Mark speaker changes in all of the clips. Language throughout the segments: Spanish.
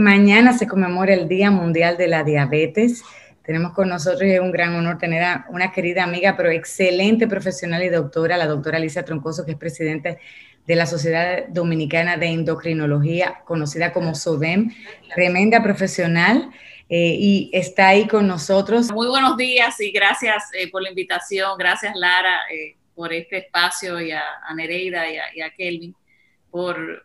Speaker 1: Mañana se conmemora el Día Mundial de la Diabetes. Tenemos con nosotros y es un gran honor tener a una querida amiga, pero excelente profesional y doctora, la doctora Alicia Troncoso, que es presidente de la Sociedad Dominicana de Endocrinología, conocida como SODEM, tremenda profesional. Eh, y está ahí con nosotros.
Speaker 2: Muy buenos días y gracias eh, por la invitación. Gracias, Lara, eh, por este espacio y a, Nereida y a, Kelvin por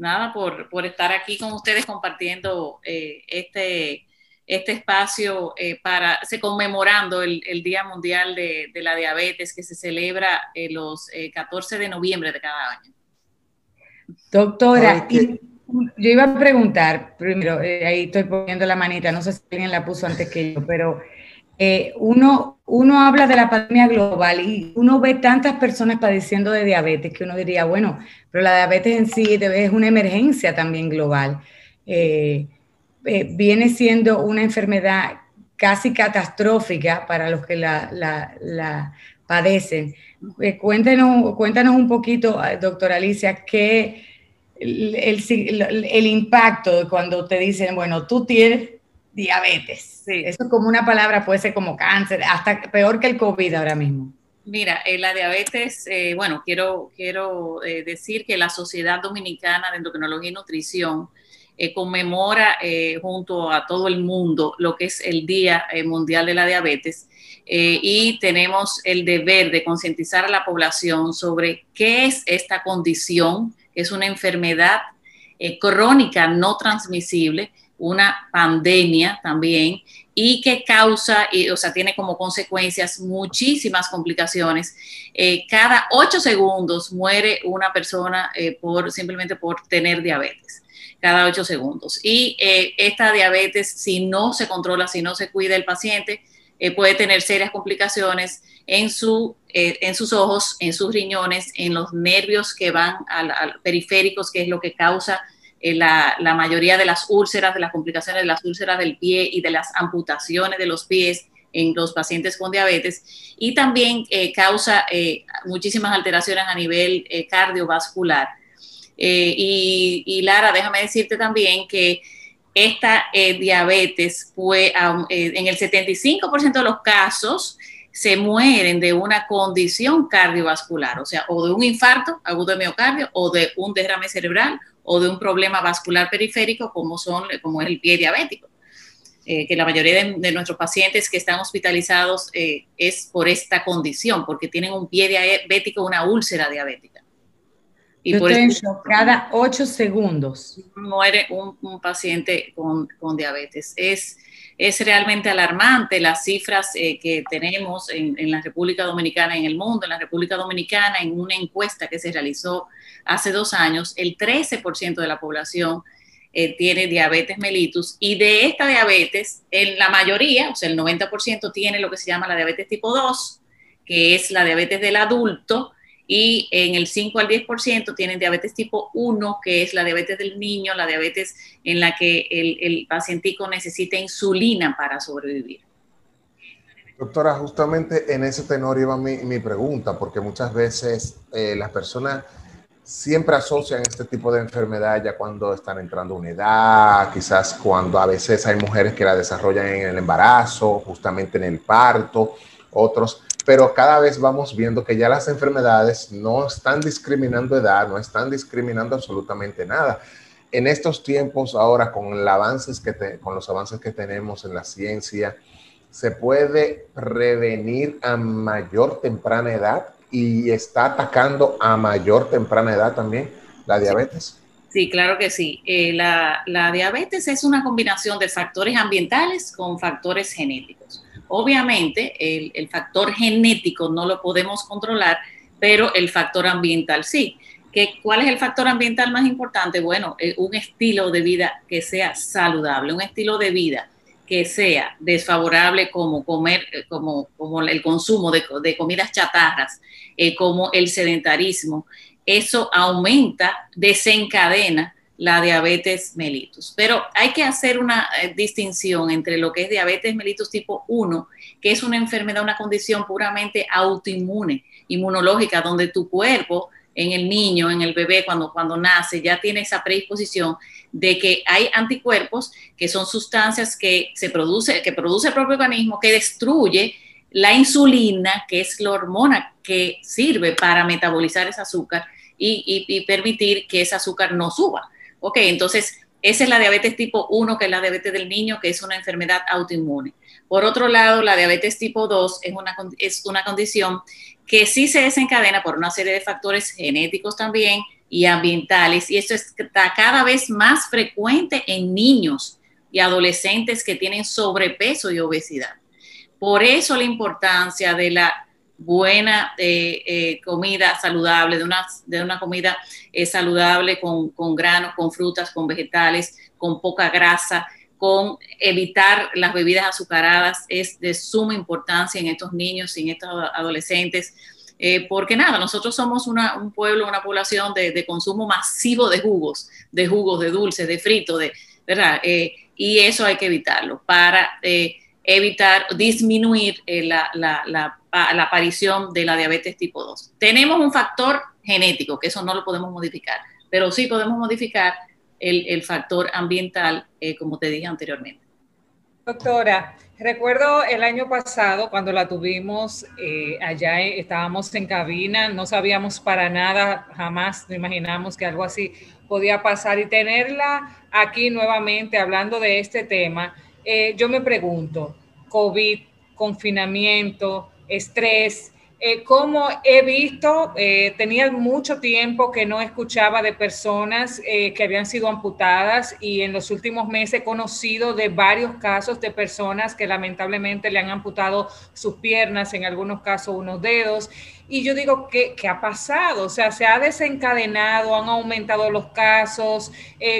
Speaker 2: nada, por, por, estar aquí con ustedes compartiendo este, este espacio para se conmemorando el, Día Mundial de, la Diabetes que se celebra los 14 de noviembre de cada año.
Speaker 1: Doctora, yo iba a preguntar, primero, eh, ahí estoy poniendo la manita, no sé si alguien la puso antes que yo, pero eh, uno, uno habla de la pandemia global y uno ve tantas personas padeciendo de diabetes que uno diría, bueno, pero la diabetes en sí es una emergencia también global. Eh, viene siendo una enfermedad casi catastrófica para los que la, la padecen. cuéntenos, cuéntanos un poquito, doctora Alicia, qué el, el, impacto cuando te dicen, bueno, tú tienes diabetes. Eso como una palabra puede ser como cáncer, hasta peor que el COVID ahora mismo.
Speaker 2: Mira, eh, la diabetes, eh, bueno, quiero, quiero eh, decir que la Sociedad Dominicana de Endocrinología y Nutrición conmemora junto a todo el mundo lo que es el Día Mundial de la Diabetes y tenemos el deber de concientizar a la población sobre qué es esta condición, es una enfermedad eh, crónica no transmisible, una pandemia también, y que causa, o sea, tiene como consecuencias muchísimas complicaciones. Eh, cada ocho segundos muere una persona eh, por, simplemente por tener diabetes, cada ocho segundos. Y esta diabetes, si no se controla, si no se cuida el paciente, puede tener serias complicaciones en, su, eh, en sus ojos, en sus riñones, en los nervios que van al, periféricos, que es lo que causa eh, la, mayoría de las úlceras, de las complicaciones de las úlceras del pie y de las amputaciones de los pies en los pacientes con diabetes y también eh, causa muchísimas alteraciones a nivel cardiovascular. Y, y, Lara, déjame decirte también que esta diabetes fue en el 75% de los casos se mueren de una condición cardiovascular, o sea, o de un infarto agudo de miocardio, o de un derrame cerebral, o de un problema vascular periférico, como, son, como es el pie diabético. Eh, que la mayoría de, nuestros pacientes que están hospitalizados eh, es por esta condición, porque tienen un pie diabético, una úlcera diabética.
Speaker 1: Y por eso, cada ocho segundos
Speaker 2: muere un, paciente con, con diabetes. Es, es realmente alarmante las cifras eh, que tenemos en, la República Dominicana, en el mundo, en la República Dominicana, en una encuesta que se realizó hace dos años, el 13% de la población eh, tiene diabetes mellitus y de esta diabetes, en la mayoría, o sea, el 90% tiene lo que se llama la diabetes tipo 2, que es la diabetes del adulto, y en el 5 al 10% tienen diabetes tipo 1, que es la diabetes del niño, la diabetes en la que el, el pacientico necesita insulina para sobrevivir.
Speaker 3: Doctora, justamente en ese tenor iba mi, mi pregunta, porque muchas veces eh, las personas siempre asocian este tipo de enfermedad ya cuando están entrando a una edad, quizás cuando a veces hay mujeres que la desarrollan en el embarazo, justamente en el parto, otros pero cada vez vamos viendo que ya las enfermedades no están discriminando edad, no están discriminando absolutamente nada. En estos tiempos ahora, con, el avances que con los avances que tenemos en la ciencia, se puede prevenir a mayor temprana edad y está atacando a mayor temprana edad también la diabetes.
Speaker 2: Sí, claro que sí. Eh, la, la diabetes es una combinación de factores ambientales con factores genéticos. Obviamente, el, factor genético no lo podemos controlar, pero el factor ambiental sí. ¿Qué, ¿Cuál es el factor ambiental más importante? Bueno, eh, un estilo de vida que sea saludable, un estilo de vida que sea desfavorable como comer, eh, como, como el consumo de, comidas chatarras, eh, como el sedentarismo, eso aumenta, desencadena la diabetes mellitus. Pero hay que hacer una eh, distinción entre lo que es diabetes mellitus tipo 1, que es una enfermedad, una condición puramente autoinmune, inmunológica, donde tu cuerpo en el niño, en el bebé, cuando, cuando nace, ya tiene esa predisposición de que hay anticuerpos que son sustancias que se produce, que produce el propio organismo, que destruye la insulina, que es la hormona que sirve para metabolizar ese azúcar y, permitir que ese azúcar no suba. Ok, entonces esa es la diabetes tipo 1, que es la diabetes del niño, que es una enfermedad autoinmune. Por otro lado, la diabetes tipo 2 es una, es una condición que sí se desencadena por una serie de factores genéticos también y ambientales, y esto está cada vez más frecuente en niños y adolescentes que tienen sobrepeso y obesidad. Por eso la importancia de la buena eh, eh, comida saludable, de una, de una comida eh, saludable con, con granos, con frutas, con vegetales, con poca grasa, con evitar las bebidas azucaradas es de suma importancia en estos niños y en estos adolescentes. porque nada, nosotros somos un pueblo, una población de, consumo masivo de jugos, de jugos, de dulces, de fritos, de, ¿verdad? y eso hay que evitarlo para evitar, disminuir eh, la, aparición de la diabetes tipo 2. Tenemos un factor genético, que eso no lo podemos modificar, pero sí podemos modificar el, factor ambiental, eh, como te dije anteriormente.
Speaker 4: Doctora, recuerdo el año pasado cuando la tuvimos eh, allá, estábamos en cabina, no sabíamos para nada, jamás no imaginamos que algo así podía pasar y tenerla aquí nuevamente hablando de este tema yo me pregunto, COVID, confinamiento, estrés, eh, como he visto, eh, tenía mucho tiempo que no escuchaba de personas eh, que habían sido amputadas y en los últimos meses he conocido de varios casos de personas que lamentablemente le han amputado sus piernas, en algunos casos unos dedos. Y yo digo, ¿qué, qué ha pasado? O sea, se ha desencadenado, han aumentado los casos,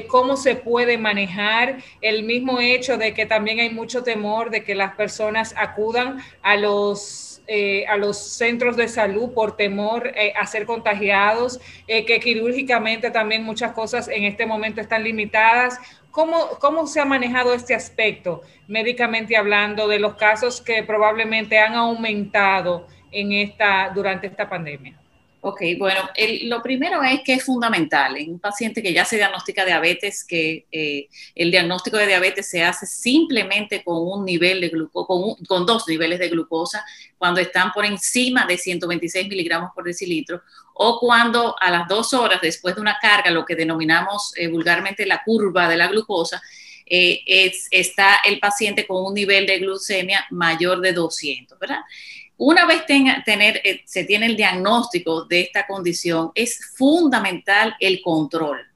Speaker 4: cómo se puede manejar el mismo hecho de que también hay mucho temor de que las personas acudan a los eh, a los centros de salud por temor eh, a ser contagiados, eh, que quirúrgicamente también muchas cosas en este momento están limitadas. ¿Cómo, ¿Cómo se ha manejado este aspecto médicamente hablando de los casos que probablemente han aumentado en esta, durante esta pandemia?
Speaker 2: Ok, bueno, lo primero es que es fundamental en un paciente que ya se diagnostica diabetes, que eh, el diagnóstico de diabetes se hace simplemente con un nivel de glucosa, con, con, dos niveles de glucosa, cuando están por encima de 126 miligramos por decilitro, o cuando a las dos horas después de una carga, lo que denominamos eh, vulgarmente la curva de la glucosa, eh, es, está el paciente con un nivel de glucemia mayor de 200, ¿verdad? Una vez tenga, tener, eh, se tiene el diagnóstico de esta condición, es fundamental el control.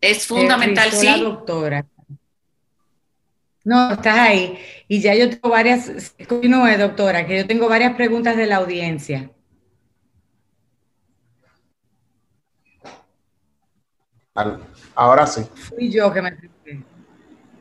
Speaker 2: Es eh, fundamental, sí.
Speaker 1: doctora. No, estás ahí. Y ya yo tengo varias, continúe, doctora, que yo tengo varias preguntas de la audiencia.
Speaker 3: Ahora sí.
Speaker 1: Fui yo que me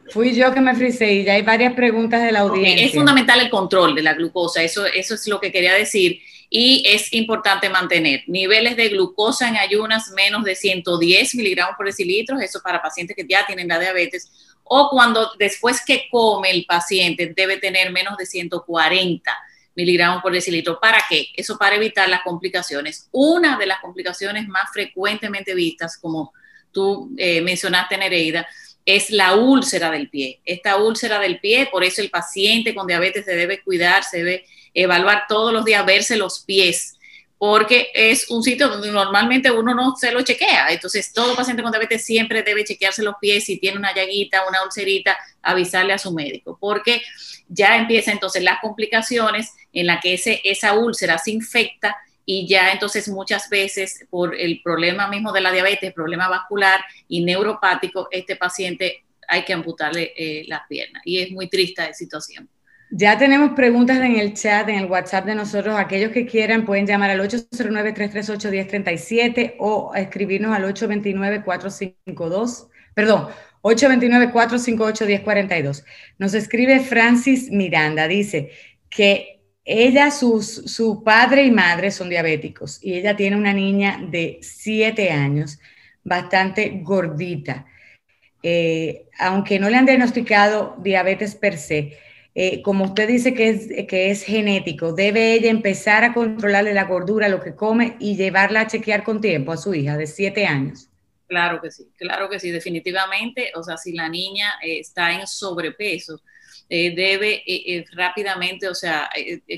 Speaker 1: Fui yo que me frisé y ya hay varias preguntas de la audiencia.
Speaker 2: Es fundamental el control de la glucosa, eso, eso es lo que quería decir. Y es importante mantener niveles de glucosa en ayunas menos de 110 miligramos por decilitro, eso para pacientes que ya tienen la diabetes, o cuando después que come el paciente debe tener menos de 140 miligramos por decilitro. ¿Para qué? Eso para evitar las complicaciones. Una de las complicaciones más frecuentemente vistas, como tú eh, mencionaste, Nereida, es la úlcera del pie. Esta úlcera del pie, por eso el paciente con diabetes se debe cuidar, se debe evaluar todos los días, verse los pies, porque es un sitio donde normalmente uno no se lo chequea. Entonces, todo paciente con diabetes siempre debe chequearse los pies. Si tiene una llaguita, una ulcerita, avisarle a su médico, porque ya empieza entonces las complicaciones en las que ese, esa úlcera se infecta y ya entonces muchas veces por el problema mismo de la diabetes, problema vascular y neuropático, este paciente hay que amputarle eh, las piernas y es muy triste la situación.
Speaker 1: Ya tenemos preguntas en el chat, en el WhatsApp de nosotros. Aquellos que quieran pueden llamar al 809-338-1037 o escribirnos al 829-452, perdón, 829-458-1042. Nos escribe Francis Miranda, dice que ella, su padre y madre son diabéticos y ella tiene una niña de siete años, bastante gordita. Eh, aunque no le han diagnosticado diabetes per se, eh, como usted dice que es, que es genético, ¿debe ella empezar a controlarle la gordura, lo que come y llevarla a chequear con tiempo a su hija de siete años?
Speaker 2: Claro que sí, claro que sí, definitivamente. O sea, si la niña eh, está en sobrepeso, eh, debe rápidamente, o sea,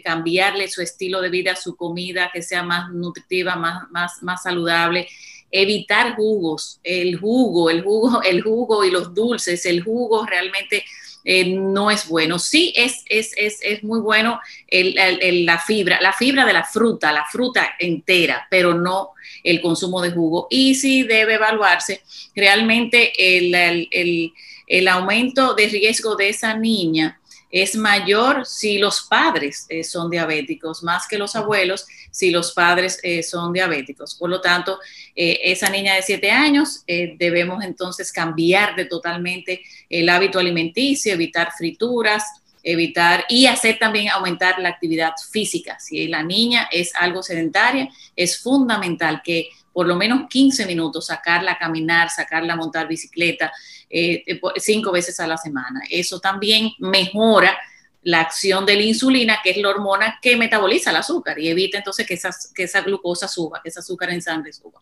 Speaker 2: cambiarle su estilo de vida, su comida, que sea más nutritiva, más, más, más saludable evitar jugos, el jugo, el jugo, el jugo y los dulces, el jugo realmente eh, no es bueno. Sí es, es, es, es muy bueno la fibra, la fibra de la fruta, la fruta entera, pero no el consumo de jugo. Y sí debe evaluarse realmente el, el aumento de riesgo de esa niña es mayor si los padres eh, son diabéticos, más que los abuelos si los padres eh, son diabéticos. Por lo tanto, eh, esa niña de 7 años debemos entonces cambiar de totalmente el hábito alimenticio, evitar frituras, evitar y hacer también aumentar la actividad física. Si la niña es algo sedentaria, es fundamental que por lo menos 15 minutos sacarla a caminar, sacarla a montar bicicleta, eh, eh, cinco veces a la semana. Eso también mejora la acción de la insulina, que es la hormona que metaboliza el azúcar y evita entonces que, que esa glucosa suba, que ese azúcar en sangre suba.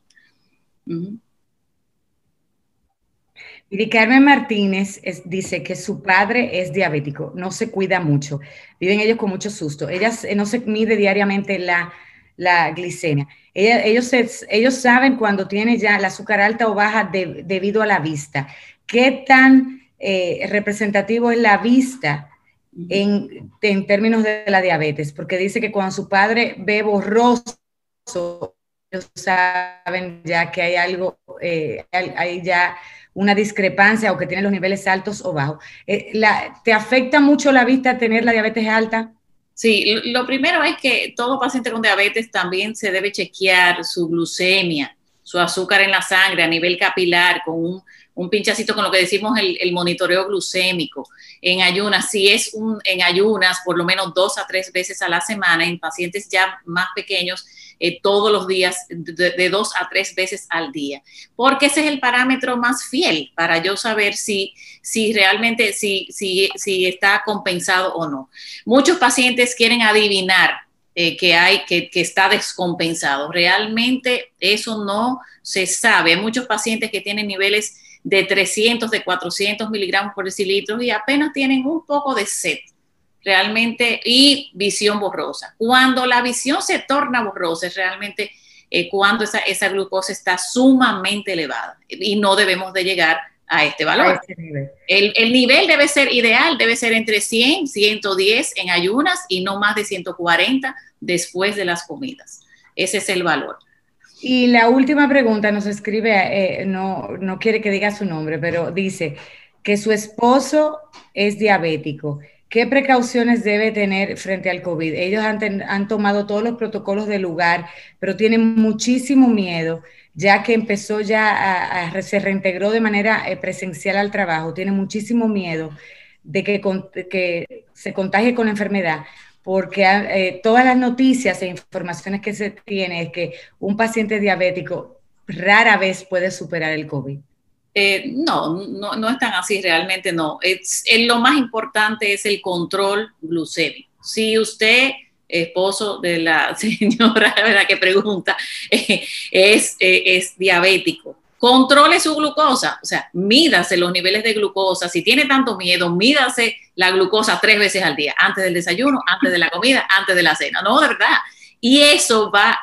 Speaker 1: Y Carmen Martínez dice que su padre es diabético, no se cuida mucho, viven ellos con mucho susto. Ella no se mide diariamente la, la glicemia. ellos, ellos saben cuando tiene ya el azúcar alta o baja debido a la vista. ¿Qué tan eh, representativo es la vista en, términos de la diabetes? Porque dice que cuando su padre ve borroso, ellos saben ya que hay algo, eh, hay, ya una discrepancia o que tiene los niveles altos o bajos. Eh, ¿Te afecta mucho la vista tener la diabetes alta?
Speaker 2: Sí, lo primero es que todo paciente con diabetes también se debe chequear su glucemia, su azúcar en la sangre a nivel capilar con un un pinchacito con lo que decimos el, monitoreo glucémico en ayunas, si es un, en ayunas por lo menos dos a tres veces a la semana, en pacientes ya más pequeños, eh, todos los días, de, dos a tres veces al día, porque ese es el parámetro más fiel para yo saber si, si realmente, si, si, está compensado o no. Muchos pacientes quieren adivinar eh, que hay, que, que, está descompensado. Realmente eso no se sabe. Hay muchos pacientes que tienen niveles de 300, de 400 miligramos por decilitro y apenas tienen un poco de sed realmente y visión borrosa. Cuando la visión se torna borrosa es realmente eh, cuando esa, esa, glucosa está sumamente elevada y no debemos de llegar a este valor. Este el, el, nivel debe ser ideal, debe ser entre 100, 110 en ayunas y no más de 140 después de las comidas. Ese es el valor.
Speaker 1: Y la última pregunta nos escribe, eh, no, no quiere que diga su nombre, pero dice que su esposo es diabético. ¿Qué precauciones debe tener frente al COVID? Ellos han, tomado todos los protocolos del lugar, pero tienen muchísimo miedo, ya que empezó ya a, se reintegró de manera eh, presencial al trabajo, tiene muchísimo miedo de que, se contagie con la enfermedad porque eh, todas las noticias e informaciones que se tiene es que un paciente diabético rara vez puede superar el COVID.
Speaker 2: Eh, no, no, no es tan así, realmente no. Es, lo más importante es el control glucémico. Si usted, esposo de la señora ¿verdad? que pregunta, es, es diabético, controle su glucosa, o sea, mídase los niveles de glucosa. Si tiene tanto miedo, mídase la glucosa tres veces al día, antes del desayuno, antes de la comida, antes de la cena. No, de verdad. Y eso va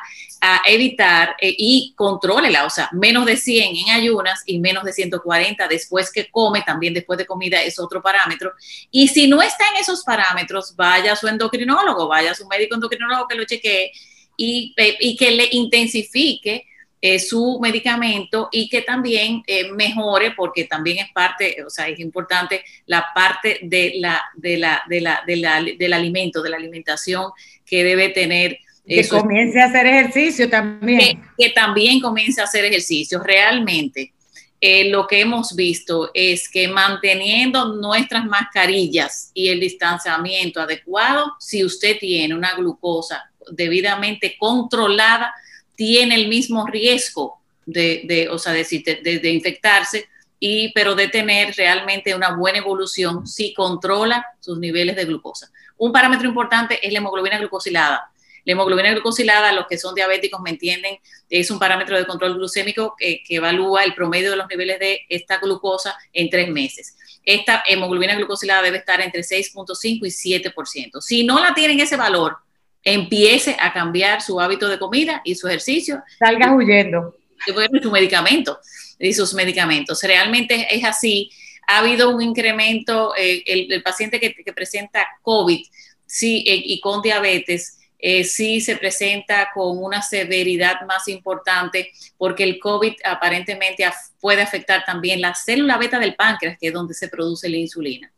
Speaker 2: a evitar eh, y contrólela, o sea, menos de 100 en ayunas y menos de 140 después que come, también después de comida es otro parámetro. Y si no está en esos parámetros, vaya a su endocrinólogo, vaya a su médico endocrinólogo que lo chequee y, eh, que le intensifique eh, su medicamento y que también eh, mejore, porque también es parte, o sea, es importante la parte de la, de la, de la, de la del alimento, de la alimentación que debe tener.
Speaker 1: Que comience a hacer ejercicio también.
Speaker 2: Que, también comience a hacer ejercicio. Realmente, eh, lo que hemos visto es que manteniendo nuestras mascarillas y el distanciamiento adecuado, si usted tiene una glucosa debidamente controlada, tiene el mismo riesgo de, o sea, de, de, infectarse y, pero de tener realmente una buena evolución si controla sus niveles de glucosa. Un parámetro importante es la hemoglobina glucosilada. La hemoglobina glucosilada, los que son diabéticos me entienden, es un parámetro de control glucémico que, evalúa el promedio de los niveles de esta glucosa en tres meses. Esta hemoglobina glucosilada debe estar entre 6.5 y 7%. Si no la tienen ese valor, empiece a cambiar su hábito de comida y su ejercicio.
Speaker 1: Salga huyendo.
Speaker 2: Y su medicamento y sus medicamentos. Realmente es así. Ha habido un incremento, eh, el, paciente que, presenta COVID sí, eh, y con diabetes, eh, sí se presenta con una severidad más importante porque el COVID aparentemente puede afectar también la célula beta del páncreas, que es donde se produce la insulina.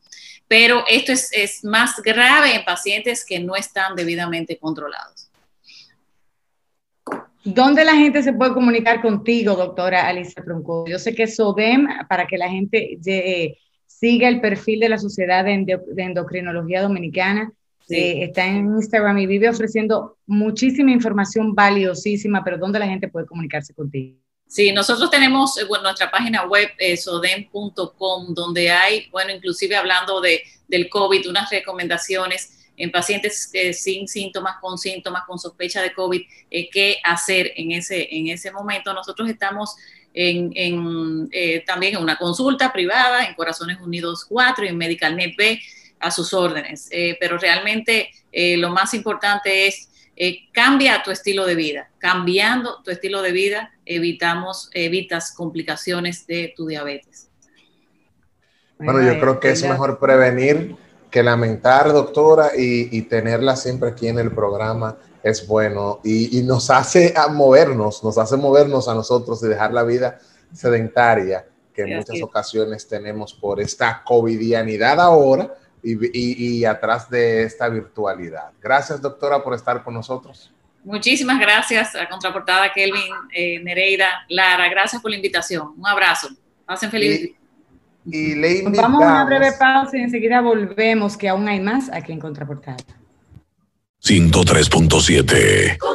Speaker 2: Pero esto es, más grave en pacientes que no están debidamente controlados.
Speaker 1: ¿Dónde la gente se puede comunicar contigo, doctora Alicia Tronco? Yo sé que SODEM, para que la gente eh, siga el perfil de la Sociedad de, Endocrinología Dominicana, eh, está en Instagram y vive ofreciendo muchísima información valiosísima, pero ¿dónde la gente puede comunicarse contigo?
Speaker 2: Sí, nosotros tenemos eh, nuestra página web, sodem.com, donde hay, bueno, inclusive hablando de, del COVID, unas recomendaciones en pacientes eh, sin síntomas, con síntomas, con sospecha de COVID, eh, qué hacer en ese, en ese momento. Nosotros estamos en, eh, también en una consulta privada en Corazones Unidos 4 y en MedicalNet B a sus órdenes. pero realmente lo más importante es cambia tu estilo de vida. Cambiando tu estilo de vida, evitamos, evitas complicaciones de tu diabetes.
Speaker 3: Bueno, yo creo que es mejor prevenir que lamentar, doctora, y, tenerla siempre aquí en el programa es bueno y, nos hace movernos, nos hace movernos a nosotros y dejar la vida sedentaria que en muchas ocasiones tenemos por esta covidianidad ahora y, atrás de esta virtualidad. Gracias, doctora, por estar con nosotros.
Speaker 2: Muchísimas gracias a Contraportada Kelvin, eh, Nereida, Lara. Gracias por la invitación. Un abrazo. Pasen feliz.
Speaker 1: Y le Vamos a una breve pausa y enseguida volvemos, que aún hay más aquí en Contraportada.
Speaker 5: 103.7
Speaker 6: Contraportada Radio.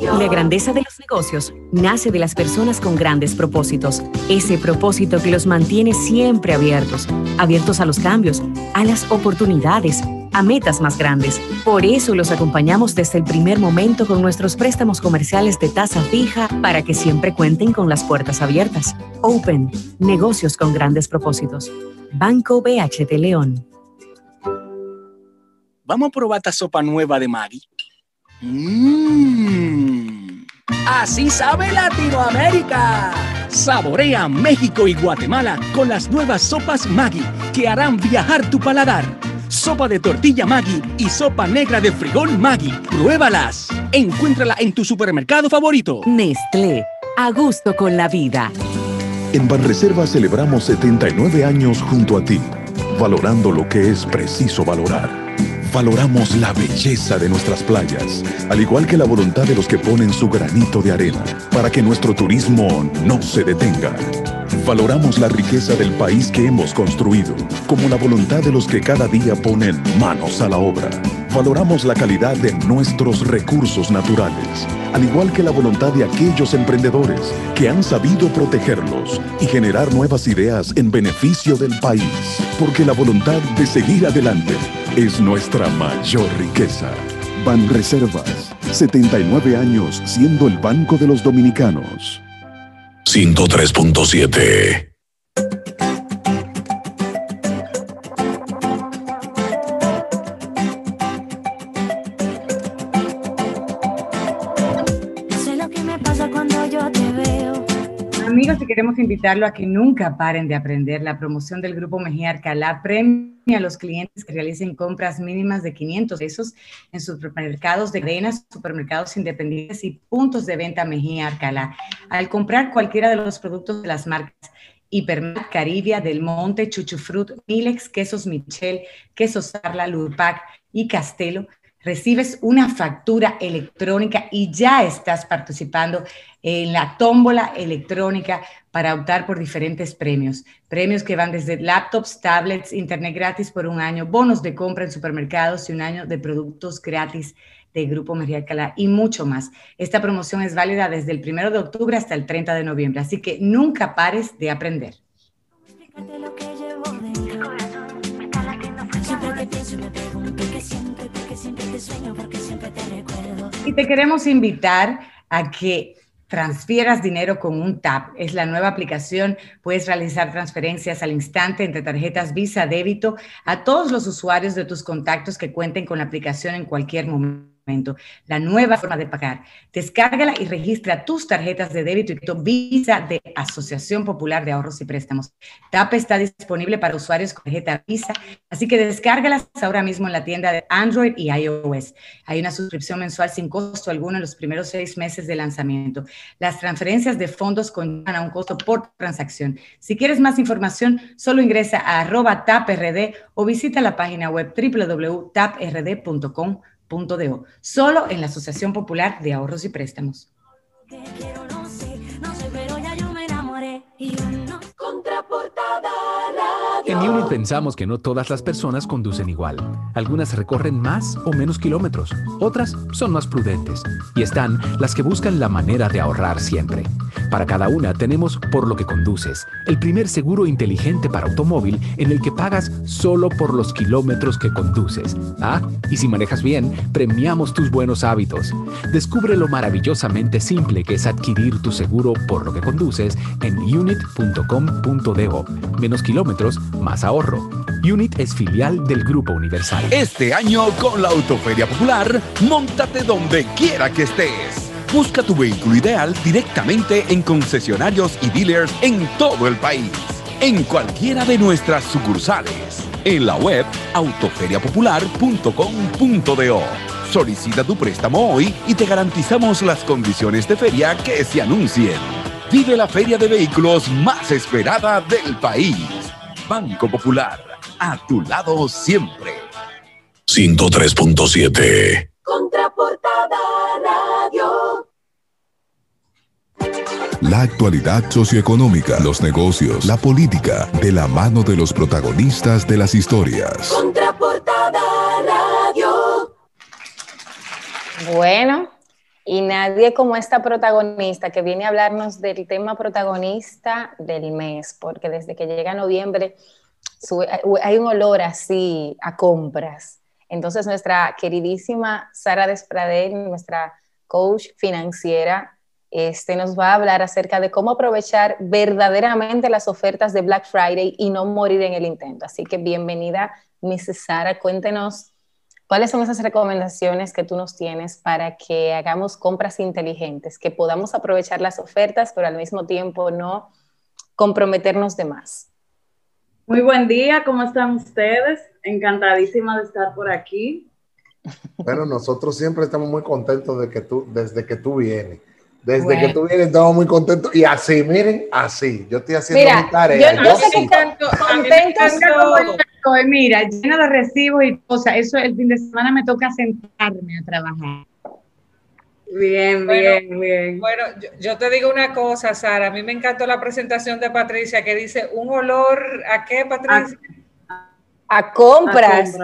Speaker 7: La grandeza de los negocios nace de las personas con grandes propósitos. Ese propósito que los mantiene siempre abiertos, abiertos a los cambios, a las oportunidades a metas más grandes. Por eso los acompañamos desde el primer momento con nuestros préstamos comerciales de tasa fija para que siempre cuenten con las puertas abiertas. Open, negocios con grandes propósitos. Banco BHT León.
Speaker 8: Vamos a probar esta sopa nueva de Maggie. Mmm. Así sabe Latinoamérica. Saborea México y Guatemala con las nuevas sopas Maggie que harán viajar tu paladar sopa de tortilla Maggi y sopa negra de frijol Maggi. Pruébalas. Encuéntrala en tu supermercado favorito.
Speaker 7: Nestlé, a gusto con la vida.
Speaker 5: En Banreservas celebramos 79 años junto a ti, valorando lo que es preciso valorar. Valoramos la belleza de nuestras playas, al igual que la voluntad de los que ponen su granito de arena para que nuestro turismo no se detenga. Valoramos la riqueza del país que hemos construido, como la voluntad de los que cada día ponen manos a la obra. Valoramos la calidad de nuestros recursos naturales, al igual que la voluntad de aquellos emprendedores que han sabido protegerlos y generar nuevas ideas en beneficio del país, porque la voluntad de seguir adelante es nuestra mayor riqueza. Ban Reservas, 79 años siendo el Banco de los Dominicanos. 103.7.
Speaker 1: Invitarlo a que nunca paren de aprender. La promoción del Grupo Mejía Arcalá premia a los clientes que realicen compras mínimas de 500 pesos en supermercados de cadenas, supermercados independientes y puntos de venta Mejía Arcalá. Al comprar cualquiera de los productos de las marcas Hipermat, Caribia, Del Monte, Chuchufrut, Milex, Quesos Michel, Quesos Sarla, Lurpac y Castelo, recibes una factura electrónica y ya estás participando en la tómbola electrónica para optar por diferentes premios. Premios que van desde laptops, tablets, internet gratis por un año, bonos de compra en supermercados y un año de productos gratis de Grupo Alcalá y mucho más. Esta promoción es válida desde el 1 de octubre hasta el 30 de noviembre, así que nunca pares de aprender. Y te queremos invitar a que transfieras dinero con un TAP. Es la nueva aplicación. Puedes realizar transferencias al instante entre tarjetas Visa, débito a todos los usuarios de tus contactos que cuenten con la aplicación en cualquier momento la nueva forma de pagar. Descárgala y registra tus tarjetas de débito y Visa de Asociación Popular de Ahorros y Préstamos. TAP está disponible para usuarios con tarjeta Visa, así que descárgalas ahora mismo en la tienda de Android y iOS. Hay una suscripción mensual sin costo alguno en los primeros seis meses de lanzamiento. Las transferencias de fondos conllevan a un costo por transacción. Si quieres más información, solo ingresa a arroba taprd o visita la página web www.taprd.com o solo en la Asociación Popular de Ahorros y Préstamos.
Speaker 8: En Unit pensamos que no todas las personas conducen igual. Algunas recorren más o menos kilómetros, otras son más prudentes y están las que buscan la manera de ahorrar siempre. Para cada una tenemos Por lo que conduces, el primer seguro inteligente para automóvil en el que pagas solo por los kilómetros que conduces. Ah, y si manejas bien, premiamos tus buenos hábitos. Descubre lo maravillosamente simple que es adquirir tu seguro por lo que conduces en unit.com.do. Menos kilómetros, más ahorro. Unit es filial del Grupo Universal.
Speaker 5: Este año con la Autoferia Popular, montate donde quiera que estés. Busca tu vehículo ideal directamente en concesionarios y dealers en todo el país, en cualquiera de nuestras sucursales, en la web autoferiapopular.com.do. Solicita tu préstamo hoy y te garantizamos las condiciones de feria que se anuncien. Vive la feria de vehículos más esperada del país. Banco Popular, a tu lado siempre. 103.7
Speaker 6: Contraportada
Speaker 5: La actualidad socioeconómica, los negocios, la política, de la mano de los protagonistas de las historias.
Speaker 6: Contraportada Radio.
Speaker 9: Bueno, y nadie como esta protagonista que viene a hablarnos del tema protagonista del mes, porque desde que llega noviembre hay un olor así a compras entonces, nuestra queridísima Sara Despradel, nuestra coach financiera, este, nos va a hablar acerca de cómo aprovechar verdaderamente las ofertas de Black Friday y no morir en el intento. Así que bienvenida, Mrs. Sara. Cuéntenos cuáles son esas recomendaciones que tú nos tienes para que hagamos compras inteligentes, que podamos aprovechar las ofertas, pero al mismo tiempo no comprometernos de más.
Speaker 10: Muy buen día, ¿cómo están ustedes? Encantadísima de estar por aquí.
Speaker 3: Bueno, nosotros siempre estamos muy contentos de que tú, desde que tú vienes. Desde que tú vienes estamos muy contentos. Y así, miren, así. Yo estoy haciendo mi tarea.
Speaker 1: Yo no sé qué tanto, Mira, lleno de recibos y cosas. Eso el fin de semana me toca sentarme a trabajar.
Speaker 10: Bien, bien, bien.
Speaker 4: Bueno, yo, te digo una cosa, Sara. A mí me encantó la presentación de Patricia que dice un olor a qué, Patricia?
Speaker 9: a compras.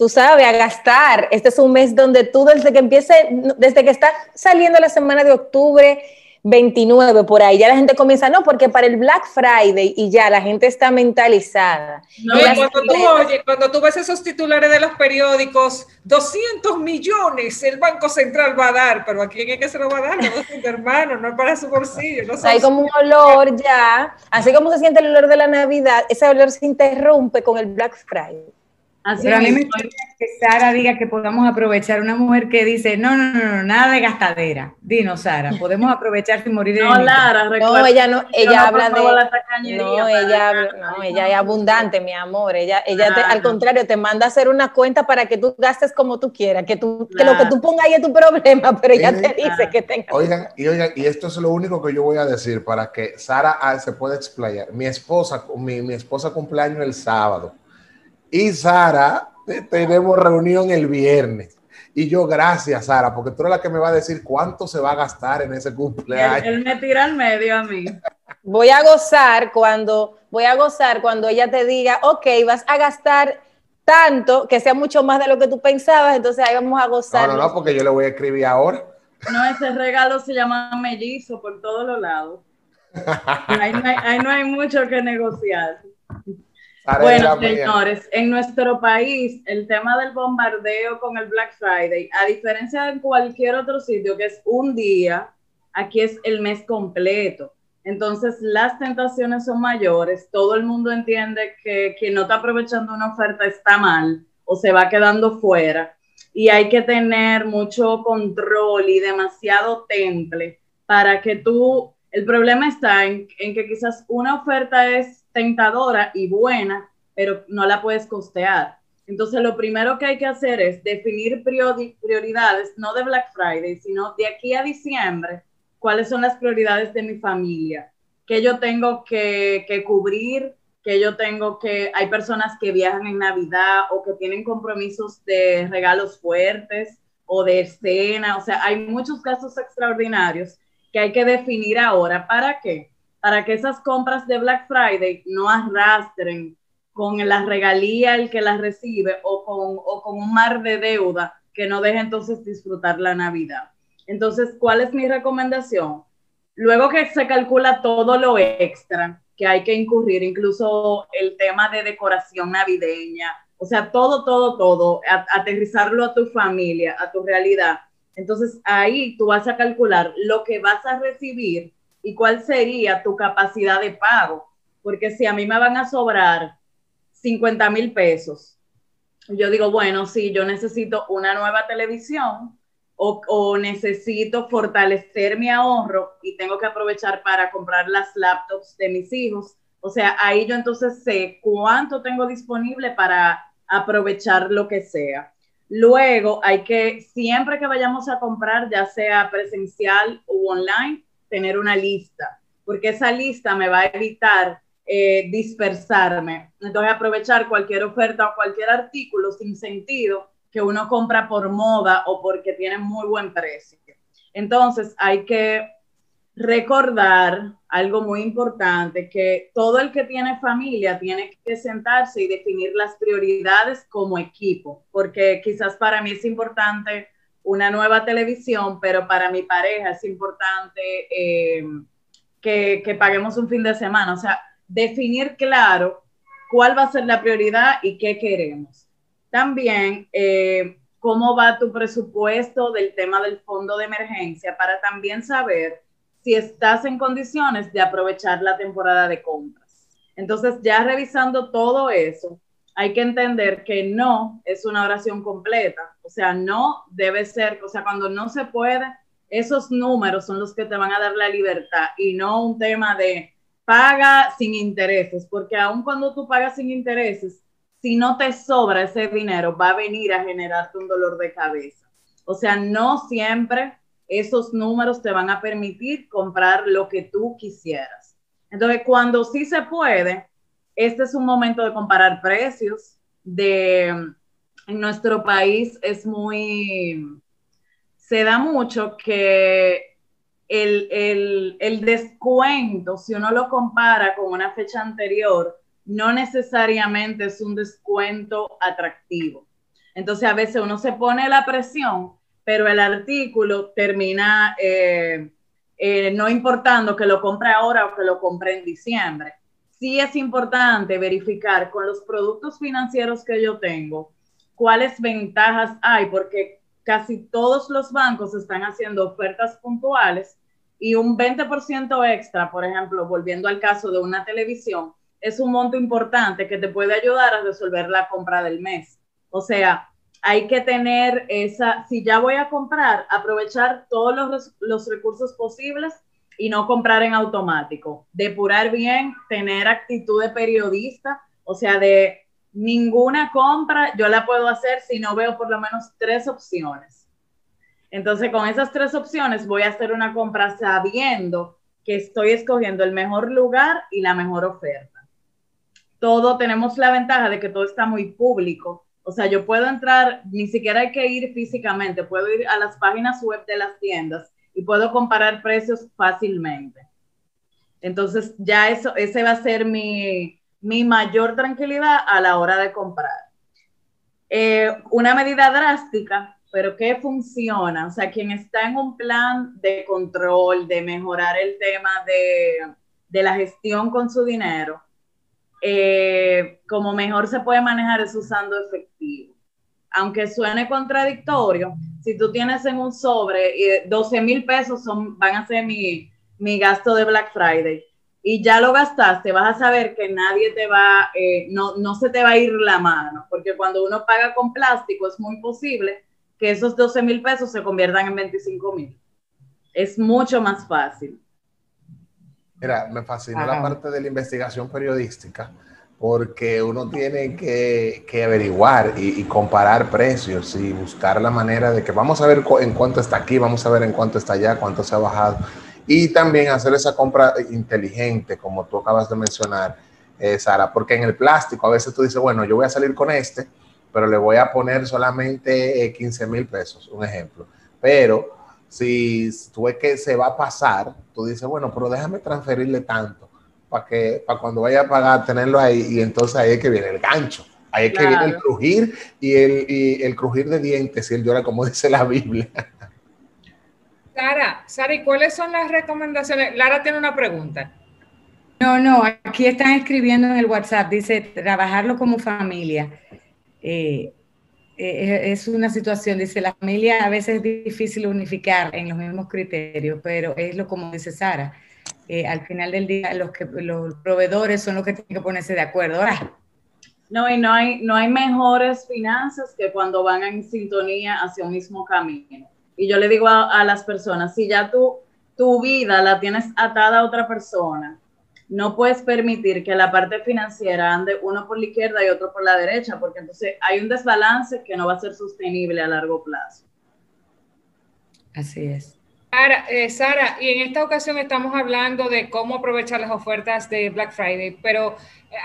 Speaker 9: Tú sabes, a gastar. Este es un mes donde tú desde que empiece, desde que está saliendo la semana de octubre 29 por ahí, ya la gente comienza, no, porque para el Black Friday y ya la gente está mentalizada.
Speaker 4: No, cuando, tú, oye, cuando tú ves esos titulares de los periódicos, 200 millones el Banco Central va a dar, pero ¿a quién es que se lo va a dar? No es hermano, no es para su bolsillo. No
Speaker 9: Hay como un olor ya, así como se siente el olor de la Navidad, ese olor se interrumpe con el Black Friday.
Speaker 1: Pero a mí me gustaría que Sara diga que podamos aprovechar una mujer que dice, no, no, no, no nada de gastadera. Dinos, Sara, podemos aprovechar sin morir
Speaker 10: No, Lara,
Speaker 9: No, ella no, ella habla de... No, ella, no, ella es abundante, mi amor. Ella, ella al contrario, te manda a hacer una cuenta para que tú gastes como tú quieras, que, tú, que lo que tú pongas ahí es tu problema, pero ella te dice que tenga...
Speaker 3: Oigan, y oigan, y esto es lo único que yo voy a decir para que Sara ah, se pueda explayar. Mi esposa, mi, mi esposa cumpleaños el sábado y Sara, tenemos reunión el viernes. Y yo, gracias, Sara, porque tú eres la que me va a decir cuánto se va a gastar en ese cumpleaños.
Speaker 10: Él, me tira al medio a mí.
Speaker 9: Voy a gozar cuando, voy a gozar cuando ella te diga, ok, vas a gastar tanto que sea mucho más de lo que tú pensabas, entonces ahí vamos a gozar.
Speaker 3: No, no, no, porque yo le voy a escribir ahora.
Speaker 10: No, ese regalo se llama mellizo por todos los lados. Ahí no hay, ahí no hay mucho que negociar. Bueno, señores, en nuestro país, el tema del bombardeo con el Black Friday, a diferencia de cualquier otro sitio que es un día, aquí es el mes completo. Entonces, las tentaciones son mayores. Todo el mundo entiende que quien no está aprovechando una oferta está mal o se va quedando fuera. Y hay que tener mucho control y demasiado temple para que tú, el problema está en, en que quizás una oferta es tentadora y buena, pero no la puedes costear. Entonces, lo primero que hay que hacer es definir priori- prioridades, no de Black Friday, sino de aquí a diciembre, cuáles son las prioridades de mi familia, que yo tengo que, que cubrir, que yo tengo que, hay personas que viajan en Navidad o que tienen compromisos de regalos fuertes o de escena, o sea, hay muchos casos extraordinarios que hay que definir ahora. ¿Para qué? Para que esas compras de Black Friday no arrastren con la regalía el que las recibe o con, o con un mar de deuda que no deje entonces disfrutar la Navidad. Entonces, ¿cuál es mi recomendación? Luego que se calcula todo lo extra que hay que incurrir, incluso el tema de decoración navideña, o sea, todo, todo, todo, a- aterrizarlo a tu familia, a tu realidad. Entonces, ahí tú vas a calcular lo que vas a recibir y cuál sería tu capacidad de pago. Porque si a mí me van a sobrar 50 mil pesos, yo digo, bueno, sí, yo necesito una nueva televisión o, o necesito fortalecer mi ahorro y tengo que aprovechar para comprar las laptops de mis hijos. O sea, ahí yo entonces sé cuánto tengo disponible para aprovechar lo que sea. Luego hay que, siempre que vayamos a comprar, ya sea presencial o online, tener una lista, porque esa lista me va a evitar eh, dispersarme. Entonces, aprovechar cualquier oferta o cualquier artículo sin sentido que uno compra por moda o porque tiene muy buen precio. Entonces, hay que recordar algo muy importante, que todo el que tiene familia tiene que sentarse y definir las prioridades como equipo, porque quizás para mí es importante una nueva televisión, pero para mi pareja es importante eh, que, paguemos un fin de semana. O sea, definir claro cuál va a ser la prioridad y qué queremos. También, eh, cómo va tu presupuesto del tema del fondo de emergencia para también saber si estás en condiciones de aprovechar la temporada de compras. Entonces, ya revisando todo eso, hay que entender que no es una oración completa. O sea, no debe ser, o sea, cuando no se puede, esos números son los que te van a dar la libertad y no un tema de paga sin intereses, porque aun cuando tú pagas sin intereses, si no te sobra ese dinero, va a venir a generarte un dolor de cabeza. O sea, no siempre esos números te van a permitir comprar lo que tú quisieras. Entonces, cuando sí se puede, este es un momento de comparar precios. De, en nuestro país es muy, se da mucho que el, el, el descuento, si uno lo compara con una fecha anterior, no necesariamente es un descuento atractivo. Entonces a veces uno se pone la presión, pero el artículo termina eh, eh, no importando que lo compre ahora o que lo compre en diciembre. Sí es importante verificar con los productos financieros que yo tengo cuáles ventajas hay, porque casi todos los bancos están haciendo ofertas puntuales y un 20% extra, por ejemplo, volviendo al caso de una televisión, es un monto importante que te puede ayudar a resolver la compra del mes. O sea, hay que tener esa, si ya voy a comprar, aprovechar todos los, los recursos posibles y no comprar en automático. Depurar bien, tener actitud de periodista, o sea, de ninguna compra yo la puedo hacer si no veo por lo menos tres opciones. Entonces, con esas tres opciones voy a hacer una compra sabiendo que estoy escogiendo el mejor lugar y la mejor oferta. Todo tenemos la ventaja de que todo está muy público. O sea, yo puedo entrar, ni siquiera hay que ir físicamente, puedo ir a las páginas web de las tiendas y puedo comparar precios fácilmente. Entonces, ya eso, ese va a ser mi, mi mayor tranquilidad a la hora de comprar. Eh, una medida drástica, pero que funciona. O sea, quien está en un plan de control, de mejorar el tema de, de la gestión con su dinero, eh, como mejor se puede manejar es usando efectivo. Aunque suene contradictorio, si tú tienes en un sobre y 12 mil pesos son, van a ser mi, mi gasto de Black Friday y ya lo gastaste, vas a saber que nadie te va, eh, no, no se te va a ir la mano, porque cuando uno paga con plástico es muy posible que esos 12 mil pesos se conviertan en 25 mil. Es mucho más fácil.
Speaker 3: Mira, me fascinó la parte de la investigación periodística porque uno tiene que, averiguar y, y, comparar precios y buscar la manera de que vamos a ver en cuánto está aquí, vamos a ver en cuánto está allá, cuánto se ha bajado y también hacer esa compra inteligente, como tú acabas de mencionar, eh, Sara, porque en el plástico a veces tú dices, bueno, yo voy a salir con este, pero le voy a poner solamente 15 eh, mil pesos, un ejemplo. Pero si tú ves que se va a pasar, tú dices, bueno, pero déjame transferirle tanto para que para cuando vaya a pagar tenerlo ahí y entonces ahí es que viene el gancho. Ahí es que viene el crujir y el, y el crujir de dientes y el llora, como dice la Biblia.
Speaker 4: Sara, Sara, ¿y cuáles son las recomendaciones? Lara tiene una pregunta.
Speaker 1: No, no, aquí están escribiendo en el WhatsApp, dice trabajarlo como familia. Eh, eh, es una situación, dice, la familia a veces es difícil unificar en los mismos criterios, pero es lo como dice Sara. Eh, al final del día, los, que, los proveedores son los que tienen que ponerse de acuerdo.
Speaker 10: No, y no hay, no hay mejores finanzas que cuando van en sintonía hacia un mismo camino. Y yo le digo a, a las personas, si ya tú, tu vida la tienes atada a otra persona, no puedes permitir que la parte financiera ande uno por la izquierda y otro por la derecha, porque entonces hay un desbalance que no va a ser sostenible a largo plazo.
Speaker 1: Así es.
Speaker 4: Sara, eh, Sara, y en esta ocasión estamos hablando de cómo aprovechar las ofertas de Black Friday, pero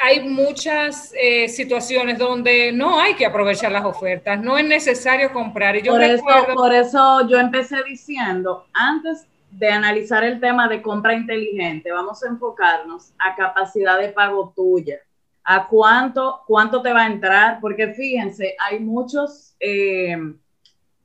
Speaker 4: hay muchas eh, situaciones donde no hay que aprovechar las ofertas, no es necesario comprar. Y yo
Speaker 10: por, recuerdo... eso, por eso yo empecé diciendo, antes de analizar el tema de compra inteligente, vamos a enfocarnos a capacidad de pago tuya, a cuánto, cuánto te va a entrar, porque fíjense, hay muchos, eh,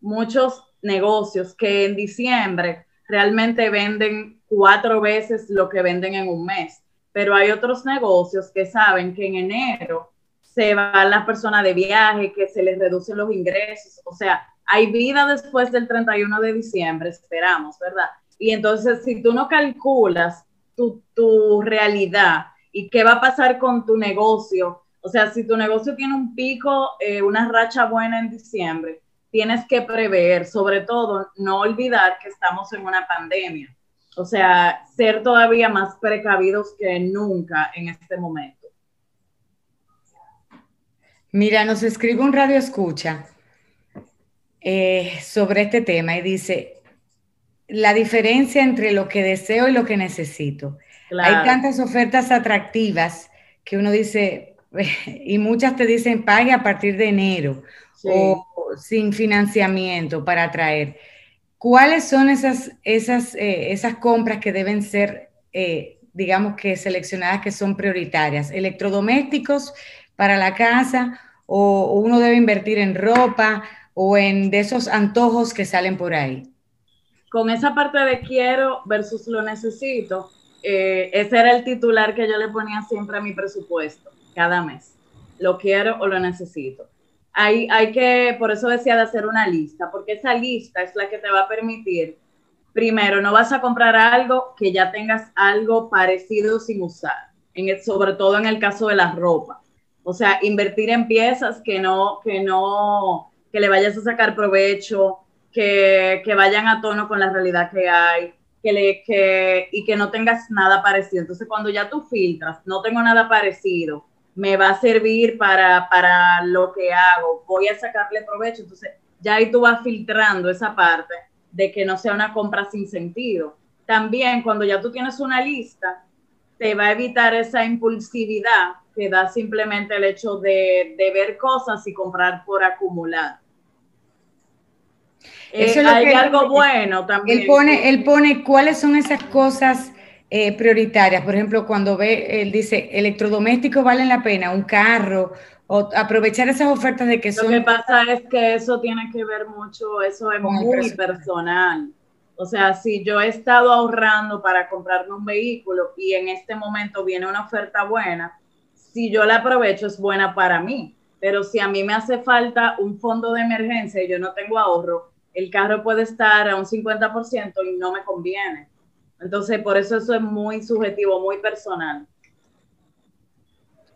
Speaker 10: muchos negocios que en diciembre realmente venden cuatro veces lo que venden en un mes pero hay otros negocios que saben que en enero se va la persona de viaje, que se les reducen los ingresos, o sea, hay vida después del 31 de diciembre, esperamos, ¿verdad? Y entonces, si tú no calculas tu, tu realidad y qué va a pasar con tu negocio, o sea, si tu negocio tiene un pico, eh, una racha buena en diciembre, tienes que prever, sobre todo, no olvidar que estamos en una pandemia. O sea, ser todavía más precavidos que nunca en este momento.
Speaker 1: Mira, nos escribe un radio escucha eh, sobre este tema y dice, la diferencia entre lo que deseo y lo que necesito. Hay tantas ofertas atractivas que uno dice, y muchas te dicen pague a partir de enero o sin financiamiento para atraer. ¿Cuáles son esas, esas, eh, esas compras que deben ser, eh, digamos que seleccionadas que son prioritarias? ¿Electrodomésticos para la casa o, uno debe invertir en ropa o en de esos antojos que salen por ahí?
Speaker 10: Con esa parte de quiero versus lo necesito, eh, ese era el titular que yo le ponía siempre a mi presupuesto, cada mes. Lo quiero o lo necesito hay, hay que, por eso decía de hacer una lista, porque esa lista es la que te va a permitir, primero, no vas a comprar algo que ya tengas algo parecido sin usar, en sobre todo en el caso de la ropa. O sea, invertir en piezas que no, que no, que le vayas a sacar provecho, que, que vayan a tono con la realidad que hay, que le, que, y que no tengas nada parecido. Entonces, cuando ya tú filtras, no tengo nada parecido, me va a servir para, para lo que hago, voy a sacarle provecho. Entonces, ya ahí tú vas filtrando esa parte de que no sea una compra sin sentido. También cuando ya tú tienes una lista, te va a evitar esa impulsividad que da simplemente el hecho de, de ver cosas y comprar por acumular.
Speaker 1: Eh, hay algo bueno también. Él pone, él pone cuáles son esas cosas eh, prioritarias. Por ejemplo, cuando ve, él dice, electrodomésticos valen la pena, un carro o aprovechar esas ofertas de que
Speaker 10: Lo
Speaker 1: son...
Speaker 10: que pasa es que eso tiene que ver mucho, eso es muy
Speaker 1: presupuesto.
Speaker 10: personal. O sea, si yo he estado ahorrando para comprarme un vehículo y en este momento viene una oferta buena, si yo la aprovecho es buena para mí. Pero si a mí me hace falta un fondo de emergencia y yo no tengo ahorro, el carro puede estar a un 50% y no me conviene. Entonces, por eso eso es muy subjetivo, muy personal.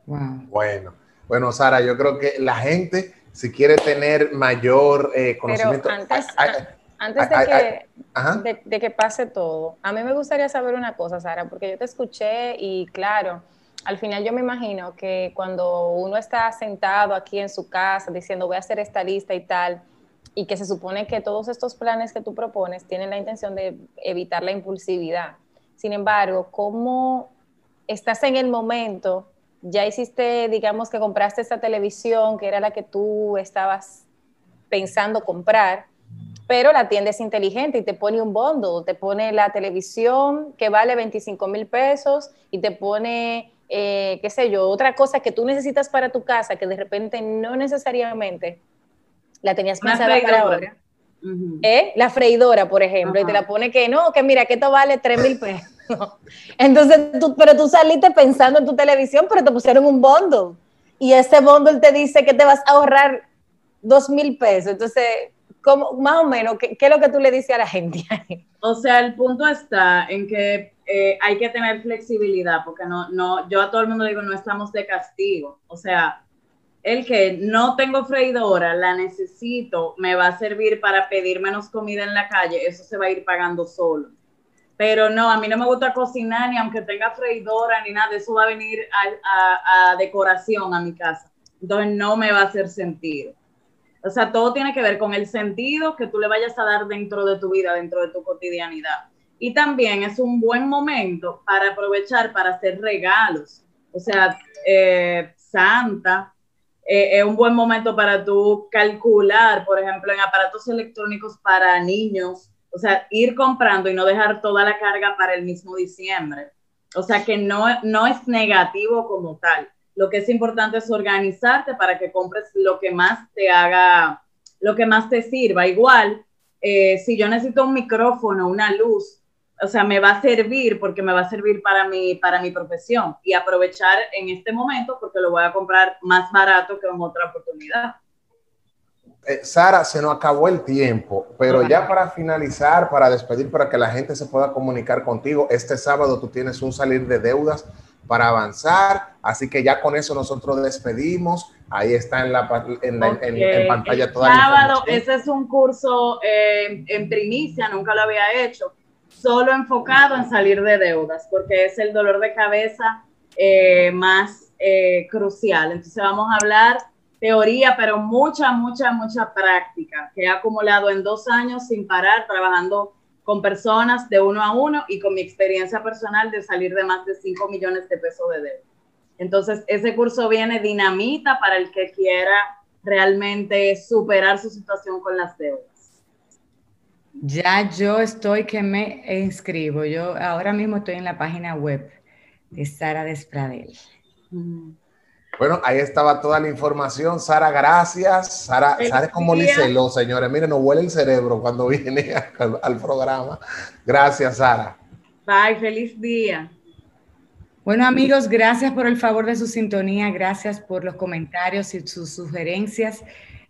Speaker 1: Wow.
Speaker 3: Bueno, bueno, Sara, yo creo que la gente, si quiere tener mayor eh, conocimiento.
Speaker 9: Pero antes,
Speaker 3: Ay, ay,
Speaker 9: antes de
Speaker 3: ay,
Speaker 9: que,
Speaker 3: ay, ajá.
Speaker 9: de, de que pase todo, a mí me gustaría saber una cosa, Sara, porque yo te escuché y claro, al final yo me imagino que cuando uno está sentado aquí en su casa diciendo voy a hacer esta lista y tal, y que se supone que todos estos planes que tú propones tienen la intención de evitar la impulsividad. Sin embargo, ¿cómo estás en el momento? Ya hiciste, digamos que compraste esta televisión que era la que tú estabas pensando comprar, pero la tienda es inteligente y te pone un bundle, te pone la televisión que vale 25 mil pesos y te pone, eh, qué sé yo, otra cosa que tú necesitas para tu casa que de repente no necesariamente la tenías
Speaker 10: Una
Speaker 9: pensada para ahora.
Speaker 10: Ujú.
Speaker 9: ¿Eh? La freidora, por ejemplo, y te la pone que no, que mira, que esto vale 3 mil pesos. Entonces, tú, pero tú saliste pensando en tu televisión, pero te pusieron un bundle. Y ese bundle te dice que te vas a ahorrar 2 mil pesos. Entonces, ¿cómo, más o menos, ¿qué, qué es lo que tú le dices a la gente?
Speaker 10: O sea, el punto está en que eh, hay que tener flexibilidad, porque no, no, yo a todo el mundo digo, no estamos de castigo. O sea, el que no tengo freidora, la necesito, me va a servir para pedir menos comida en la calle, eso se va a ir pagando solo. Pero no, a mí no me gusta cocinar, ni aunque tenga freidora, ni nada, eso va a venir a, decoración a mi casa. Entonces no me va a hacer sentido. O sea, todo tiene que ver con el sentido que tú le vayas a dar dentro de tu vida, dentro de tu cotidianidad. Y también es un buen momento para aprovechar para hacer regalos. O sea, eh, Santa, eh, es un buen momento para tú calcular, por ejemplo, en aparatos electrónicos para niños. O sea, ir comprando y no dejar toda la carga para el mismo diciembre. O sea, que no, no es negativo como tal. Lo que es importante es organizarte para que compres lo que más te haga, lo que más te sirva. Igual, eh, si yo necesito un micrófono, una luz, o sea, me va a servir porque me va a servir para mi, para mi profesión y aprovechar en este momento porque lo voy a comprar más barato que en otra oportunidad.
Speaker 3: Eh, Sara, se nos acabó el tiempo, pero ya para finalizar, para despedir, para que la gente se pueda comunicar contigo, este sábado tú tienes un salir de deudas para avanzar, así que ya con eso nosotros despedimos. Ahí está en, la, en, la- en- en pantalla
Speaker 10: el
Speaker 3: toda la
Speaker 10: sábado,
Speaker 3: información.
Speaker 10: ese es un curso eh, en primicia, nunca lo había hecho, solo enfocado en salir de deudas, porque es el dolor de cabeza eh, más eh, crucial. Entonces vamos a hablar teoría, pero mucha, mucha, mucha práctica que he acumulado en dos años sin parar, trabajando con personas de uno a uno y con mi experiencia personal de salir de más de 5 millones de pesos de deuda. Entonces, ese curso viene dinamita para el que quiera realmente superar su situación con las deudas.
Speaker 1: Ya yo estoy que me inscribo. Yo ahora mismo estoy en la página web de Sara Despradel.
Speaker 3: Bueno, ahí estaba toda la información. Sara, gracias. Sara, Sara es como
Speaker 10: día.
Speaker 3: Licelo, señores. Miren, nos huele el cerebro cuando viene al, al programa. Gracias, Sara.
Speaker 10: Bye, feliz día.
Speaker 1: Bueno, amigos, gracias por el favor de su sintonía, gracias por los comentarios y sus sugerencias.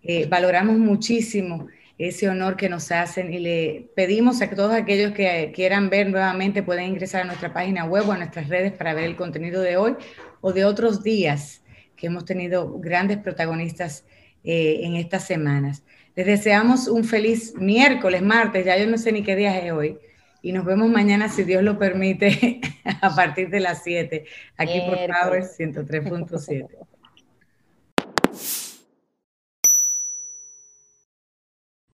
Speaker 1: Eh, valoramos muchísimo ese honor que nos hacen y le pedimos a todos aquellos que quieran ver nuevamente pueden ingresar a nuestra página web o a nuestras redes para ver el contenido de hoy o de otros días que hemos tenido grandes protagonistas eh, en estas semanas. Les deseamos un feliz miércoles, martes, ya yo no sé ni qué día es hoy. Y nos vemos mañana, si Dios lo permite, a partir de las 7, aquí por Power
Speaker 9: Miércoles.
Speaker 1: 103.7.